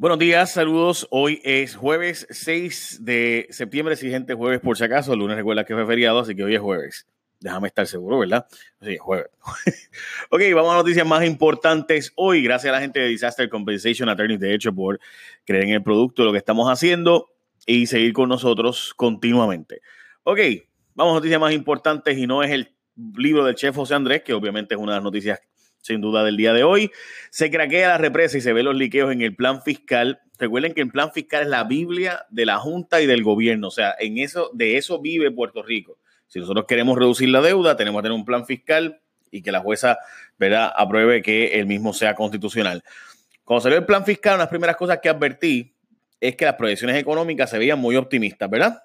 Buenos días, saludos. Hoy es jueves 6 de septiembre, si gente jueves por si acaso. El lunes recuerda que fue feriado, así que hoy es jueves. Déjame estar seguro, ¿verdad? Sí, jueves. ok, vamos a noticias más importantes hoy. Gracias a la gente de Disaster Compensation Attorneys, de hecho, por creer en el producto, lo que estamos haciendo y seguir con nosotros continuamente. Ok, vamos a noticias más importantes y no es el libro del chef José Andrés, que obviamente es una de las noticias sin duda del día de hoy. Se craquea la represa y se ven los liqueos en el plan fiscal. Recuerden que el plan fiscal es la Biblia de la Junta y del gobierno. O sea, en eso, de eso vive Puerto Rico. Si nosotros queremos reducir la deuda, tenemos que tener un plan fiscal y que la jueza ¿verdad? apruebe que el mismo sea constitucional. Cuando salió el plan fiscal, una de las primeras cosas que advertí es que las proyecciones económicas se veían muy optimistas, ¿verdad?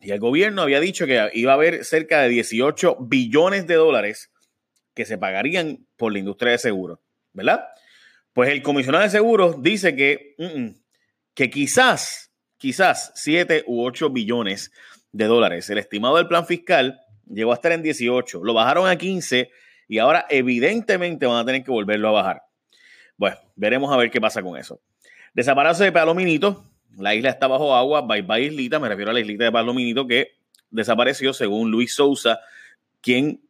Y el gobierno había dicho que iba a haber cerca de 18 billones de dólares que se pagarían por la industria de seguros, ¿verdad? Pues el comisionado de seguros dice que, que quizás, quizás 7 u 8 billones de dólares. El estimado del plan fiscal llegó a estar en 18, lo bajaron a 15 y ahora evidentemente van a tener que volverlo a bajar. Bueno, veremos a ver qué pasa con eso. Desaparece de Palominito, la isla está bajo agua, bye bye islita, me refiero a la islita de Palominito que desapareció según Luis Sousa, quien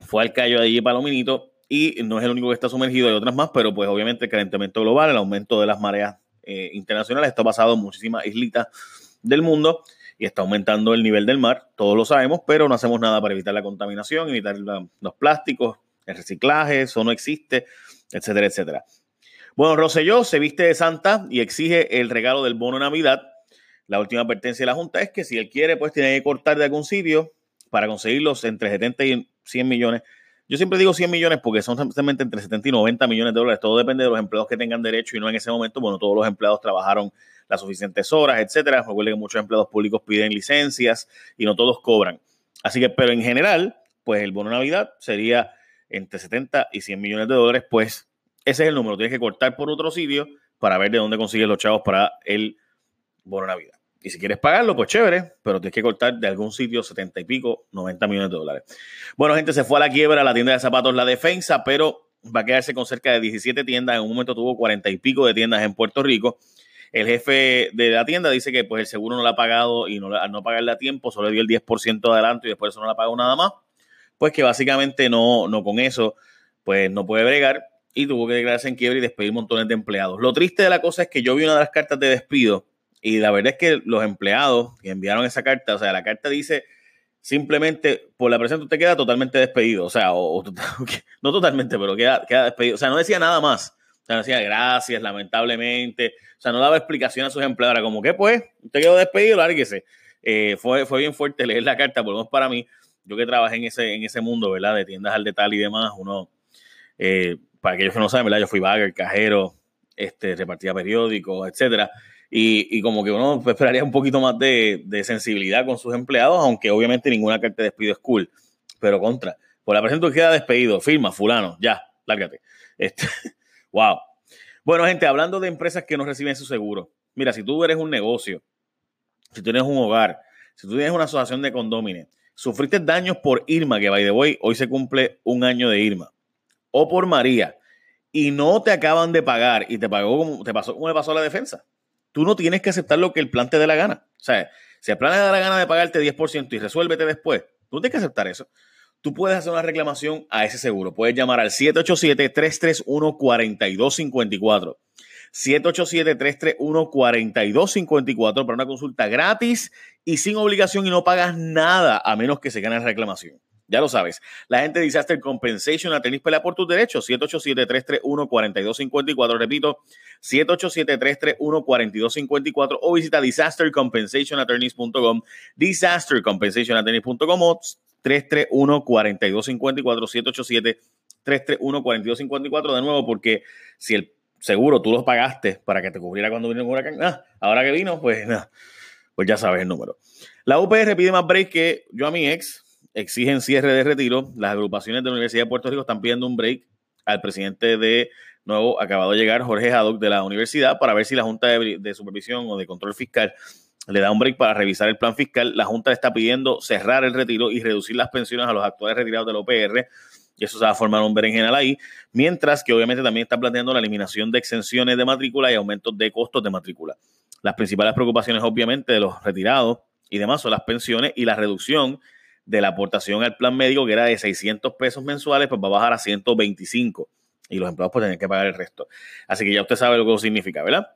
fue al callo de allí Palominito y no es el único que está sumergido, hay otras más, pero pues obviamente el calentamiento global, el aumento de las mareas eh, internacionales, está basado en muchísimas islitas del mundo y está aumentando el nivel del mar, todos lo sabemos, pero no hacemos nada para evitar la contaminación, evitar los plásticos, el reciclaje, eso no existe, etcétera, etcétera. Bueno, Roselló se viste de Santa y exige el regalo del bono Navidad. La última advertencia de la Junta es que si él quiere, pues tiene que cortar de algún sitio para conseguirlos entre 70 y 100 millones. Yo siempre digo 100 millones porque son simplemente entre 70 y 90 millones de dólares. Todo depende de los empleados que tengan derecho y no en ese momento, bueno, todos los empleados trabajaron las suficientes horas, etcétera. Recuerden que muchos empleados públicos piden licencias y no todos cobran. Así que, pero en general, pues el bono Navidad sería entre 70 y 100 millones de dólares, pues ese es el número. Tienes que cortar por otro sitio para ver de dónde consigues los chavos para el bono Navidad. Y si quieres pagarlo, pues chévere, pero tienes que cortar de algún sitio 70 y pico, 90 millones de dólares. Bueno, gente, se fue a la quiebra la tienda de zapatos La Defensa, pero va a quedarse con cerca de 17 tiendas. En un momento tuvo 40 y pico de tiendas en Puerto Rico. El jefe de la tienda dice que pues el seguro no lo ha pagado y no, al no pagarle a tiempo solo dio el 10% de adelanto y después eso no lo ha pagado nada más. Pues que básicamente no, no con eso pues no puede bregar y tuvo que declararse en quiebra y despedir montones de empleados. Lo triste de la cosa es que yo vi una de las cartas de despido y la verdad es que los empleados que enviaron esa carta, o sea, la carta dice simplemente por la presencia usted queda totalmente despedido. O sea, no totalmente, pero queda, queda despedido. O sea, no decía nada más. O sea, no decía gracias, lamentablemente. O sea, no daba explicación a sus empleados. Era como que, pues, usted quedó despedido, lárguese. Eh, fue, fue bien fuerte leer la carta, por lo menos para mí. Yo que trabajé en ese, en ese mundo, ¿verdad? De tiendas al detalle y demás, uno, eh, para aquellos que no saben, ¿verdad? Yo fui bagger, cajero, este, repartía periódicos, etcétera. Y, como que uno esperaría un poquito más de, sensibilidad con sus empleados, aunque obviamente ninguna carta de despido es cool. Pero contra, por la presentación queda despedido, firma, fulano, ya, lárgate. Este, wow. Bueno, gente, hablando de empresas que no reciben su seguro, mira, si tú eres un negocio, si tú tienes un hogar, si tú tienes una asociación de condóminos, sufriste daños por Irma, que by the way, hoy se cumple un año de Irma, o por María, y no te acaban de pagar y te pagó te pasó como le pasó a la defensa tú no tienes que aceptar lo que el plan te dé la gana. O sea, si el plan le da la gana de pagarte 10% y resuélvete después, tú tienes que aceptar eso. Tú puedes hacer una reclamación a ese seguro. Puedes llamar al 787-331-4254. 787-331-4254 para una consulta gratis y sin obligación y no pagas nada a menos que se gane la reclamación. Ya lo sabes. La gente de Disaster Compensation Attorneys pelea por tus derechos. 787-331-4254. Repito, 787-331-4254 o visita disastercompensationattorneys.com. Disastercompensationattorneys.com o 331-4254. 787-331-4254. De nuevo, porque si el seguro tú los pagaste para que te cubriera cuando vino un huracán, ah, ahora que vino, pues, pues ya sabes el número. La UPR pide más break que yo a mi ex exigen cierre de retiro. Las agrupaciones de la Universidad de Puerto Rico están pidiendo un break al presidente de nuevo, acabado de llegar, Jorge Haddock, de la universidad, para ver si la Junta de, Supervisión o de Control Fiscal le da un break para revisar el plan fiscal. La Junta está pidiendo cerrar el retiro y reducir las pensiones a los actuales retirados del OPR. y eso se va a formar un berenjenal ahí, mientras que obviamente también está planteando la eliminación de exenciones de matrícula y aumentos de costos de matrícula. Las principales preocupaciones obviamente de los retirados y demás son las pensiones y la reducción de la aportación al plan médico que era de 600 pesos mensuales, pues va a bajar a 125 y los empleados pues tienen que pagar el resto. Así que ya usted sabe lo que eso significa, ¿verdad?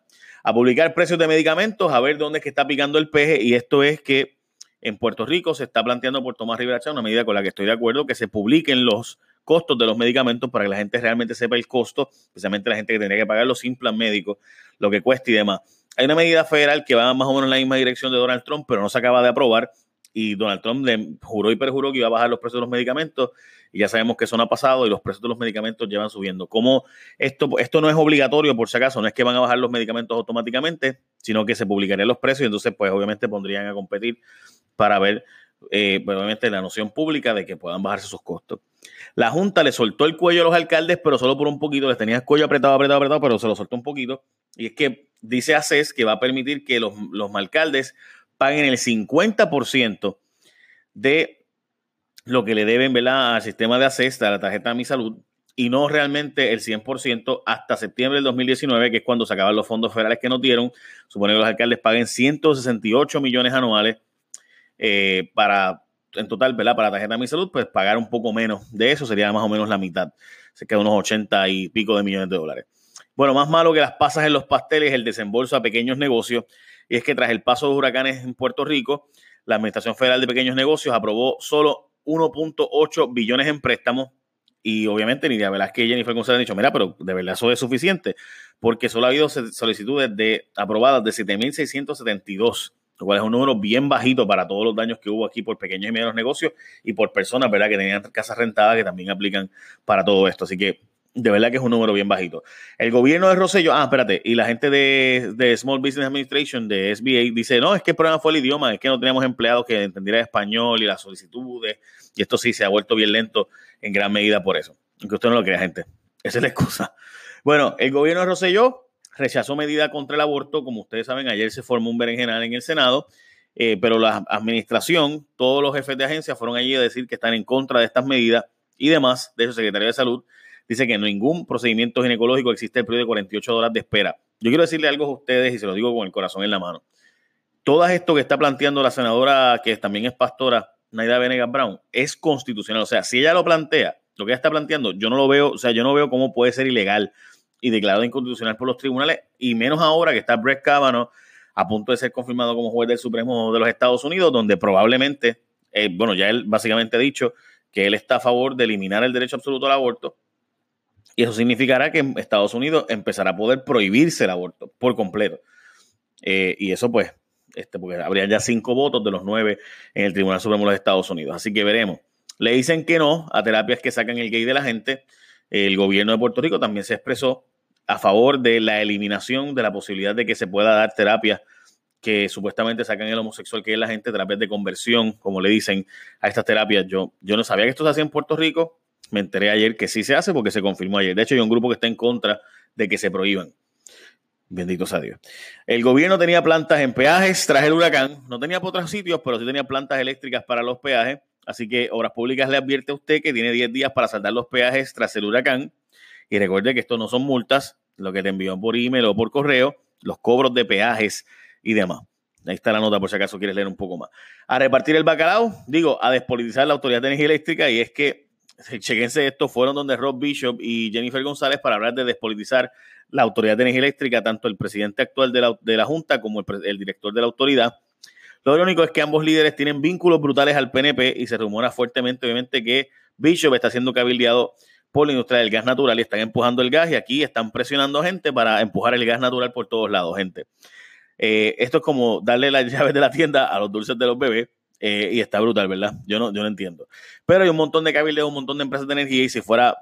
A publicar precios de medicamentos, a ver dónde que está picando el peje y esto es que en Puerto Rico se está planteando por Tomás Rivera una medida con la que estoy de acuerdo, que se publiquen los costos de los medicamentos para que la gente realmente sepa el costo, especialmente la gente que tendría que pagarlo sin plan médico, lo que cuesta y demás. Hay una medida federal que va más o menos en la misma dirección de Donald Trump, pero no se acaba de aprobar y Donald Trump le juró y perjuró que iba a bajar los precios de los medicamentos y ya sabemos que eso no ha pasado y los precios de los medicamentos llevan subiendo. Como esto, esto no es obligatorio, por si acaso, no es que van a bajar los medicamentos automáticamente, sino que se publicarían los precios y entonces pues obviamente pondrían a competir para ver eh, pues, obviamente la noción pública de que puedan bajarse sus costos. La Junta le soltó el cuello a los alcaldes, pero solo por un poquito, les tenía el cuello apretado, apretado, apretado, pero se lo soltó un poquito. Y es que dice ACES que va a permitir que los, los alcaldes paguen el 50% de lo que le deben ¿verdad? al sistema de ACES, a la tarjeta mi salud, y no realmente el 100% hasta septiembre del 2019, que es cuando se acaban los fondos federales que nos dieron. Supone que los alcaldes paguen 168 millones anuales eh, para, en total, ¿verdad? Para la tarjeta de mi salud, pues pagar un poco menos de eso sería más o menos la mitad. Se queda unos 80 y pico de millones de dólares. Bueno, más malo que las pasas en los pasteles, el desembolso a pequeños negocios. Y es que tras el paso de huracanes en Puerto Rico, la Administración Federal de Pequeños Negocios aprobó solo 1.8 billones en préstamos. Y obviamente Nidia Velázquez y Jennifer González han dicho, mira, pero de verdad eso es suficiente, porque solo ha habido solicitudes de, aprobadas de 7.672 lo cual es un número bien bajito para todos los daños que hubo aquí por pequeños y medianos negocios y por personas, ¿verdad?, que tenían casas rentadas que también aplican para todo esto. Así que de verdad que es un número bien bajito. El gobierno de Rosselló, ah, espérate, y la gente de, Small Business Administration, de SBA, dice, no, es que el problema fue el idioma, es que no teníamos empleados que entendieran español y las solicitudes, y esto sí se ha vuelto bien lento en gran medida por eso. Aunque usted no lo crea, gente. Esa es la excusa. Bueno, el gobierno de Rosselló rechazó medida contra el aborto. Como ustedes saben, ayer se formó un berenjenal en el Senado, eh, pero la administración, todos los jefes de agencia fueron allí a decir que están en contra de estas medidas y demás. De su secretario de Salud dice que ningún procedimiento ginecológico existe el periodo de 48 horas de espera. Yo quiero decirle algo a ustedes y se lo digo con el corazón en la mano. Todo esto que está planteando la senadora, que también es pastora, Naida Venegas Brown, es constitucional. O sea, si ella lo plantea, lo que ella está planteando, yo no lo veo, o sea, yo no veo cómo puede ser ilegal y declarado inconstitucional por los tribunales, y menos ahora que está Brett Kavanaugh a punto de ser confirmado como juez del Supremo de los Estados Unidos, donde probablemente, eh, bueno, ya él básicamente ha dicho que él está a favor de eliminar el derecho absoluto al aborto, y eso significará que Estados Unidos empezará a poder prohibirse el aborto por completo. Eh, y eso pues, este, porque habría ya cinco votos de los nueve en el Tribunal Supremo de los Estados Unidos. Así que veremos. Le dicen que no a terapias que sacan el gay de la gente. El gobierno de Puerto Rico también se expresó a favor de la eliminación de la posibilidad de que se pueda dar terapias que supuestamente sacan el homosexual, que es la gente, terapias de conversión, como le dicen a estas terapias. Yo, yo no sabía que esto se hacía en Puerto Rico, me enteré ayer que sí se hace porque se confirmó ayer. De hecho, hay un grupo que está en contra de que se prohíban. Bendito sea Dios. El gobierno tenía plantas en peajes tras el huracán. No tenía por otros sitios, pero sí tenía plantas eléctricas para los peajes. Así que Obras Públicas le advierte a usted que tiene 10 días para saldar los peajes tras el huracán. Y recuerde que esto no son multas, lo que te envió por email o por correo, los cobros de peajes y demás. Ahí está la nota por si acaso quieres leer un poco más. A repartir el bacalao, digo, a despolitizar la Autoridad de Energía Eléctrica y es que, chequense esto, fueron donde Rob Bishop y Jennifer González para hablar de despolitizar la Autoridad de Energía Eléctrica, tanto el presidente actual de la, de la Junta como el, director de la autoridad. Lo único es que ambos líderes tienen vínculos brutales al PNP y se rumora fuertemente, obviamente, que Bishop está siendo cabildeado por la industria del gas natural y están empujando el gas y aquí están presionando gente para empujar el gas natural por todos lados, gente. Eh, esto es como darle las llaves de la tienda a los dulces de los bebés eh, y está brutal, ¿verdad? Yo no, yo no entiendo. Pero hay un montón de cabildeos, un montón de empresas de energía y si fuera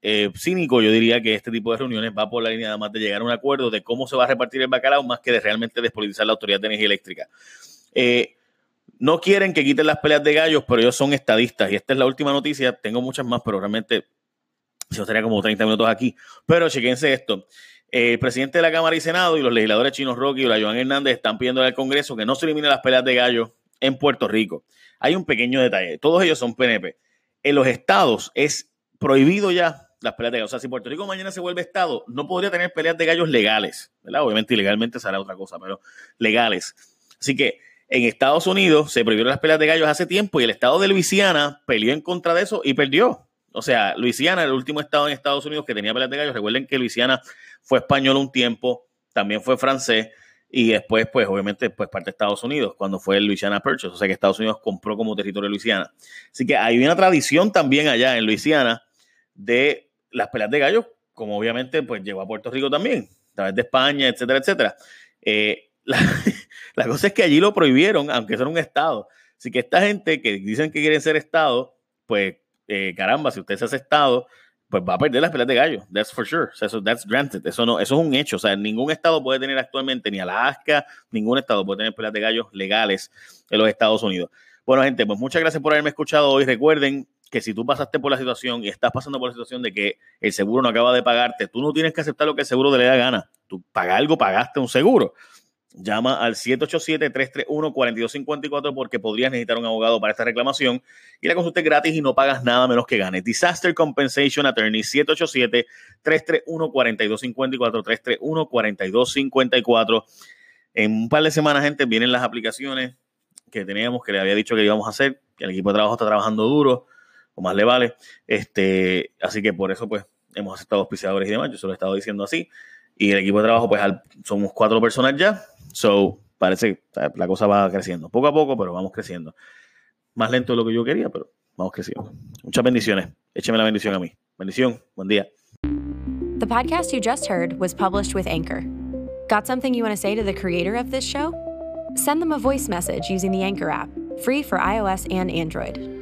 eh, cínico, yo diría que este tipo de reuniones va por la línea nada más de llegar a un acuerdo de cómo se va a repartir el bacalao más que de realmente despolitizar la Autoridad de Energía Eléctrica. no quieren que quiten las peleas de gallos, pero ellos son estadistas y esta es la última noticia. Tengo muchas más, pero realmente yo estaría como 30 minutos aquí. Pero chequense esto. El presidente de la Cámara y Senado y los legisladores chinos Rocky y la Joan Hernández están pidiendo al Congreso que no se eliminen las peleas de gallo en Puerto Rico. Hay un pequeño detalle. Todos ellos son PNP. En los estados es prohibido ya las peleas de gallos. O sea, si Puerto Rico mañana se vuelve Estado, no podría tener peleas de gallos legales, ¿verdad? Obviamente ilegalmente será otra cosa, pero legales. Así que en Estados Unidos se prohibieron las peleas de gallos hace tiempo y el estado de Luisiana peleó en contra de eso y perdió. O sea, Luisiana, el último estado en Estados Unidos que tenía peleas de gallos. Recuerden que Luisiana fue español un tiempo, también fue francés y después, pues obviamente, pues parte de Estados Unidos, cuando fue el Louisiana Purchase, o sea que Estados Unidos compró como territorio Luisiana. Así que hay una tradición también allá en Luisiana de las peleas de gallos, como obviamente pues llegó a Puerto Rico también, a través de España, etcétera, etcétera. Eh, la, cosa es que allí lo prohibieron, aunque son un estado. Así que esta gente que dicen que quieren ser estado, pues eh, caramba, si usted se hace estado, pues va a perder las peleas de gallo. That's for sure. eso, that's granted. Eso, no, eso es un hecho. O sea, ningún estado puede tener actualmente, ni Alaska, ningún estado puede tener peleas de gallos legales en los Estados Unidos. Bueno, gente, pues muchas gracias por haberme escuchado hoy. Recuerden que si tú pasaste por la situación y estás pasando por la situación de que el seguro no acaba de pagarte, tú no tienes que aceptar lo que el seguro te le da gana. Tú pagas algo, pagaste un seguro. Llama al 787-331-4254 porque podrías necesitar un abogado para esta reclamación y la consulta gratis y no pagas nada menos que ganes. Disaster Compensation Attorney 787-331-4254, 331-4254. En un par de semanas, gente, vienen las aplicaciones que teníamos, que le había dicho que íbamos a hacer, que el equipo de trabajo está trabajando duro, o más le vale. Este, así que por eso, pues, hemos aceptado auspiciadores y demás. Yo se lo he estado diciendo así. Y el equipo de trabajo, pues, somos cuatro personas ya So, parece que la cosa va creciendo. Poco a poco, pero vamos creciendo. Más lento de lo que yo quería, pero vamos creciendo. Muchas bendiciones. Écheme la bendición a mí. Bendición. Buen día. The podcast you just heard was published with Anchor. Got something you want to say to the creator of this show? Send them a voice message using the Anchor app, free for iOS and Android.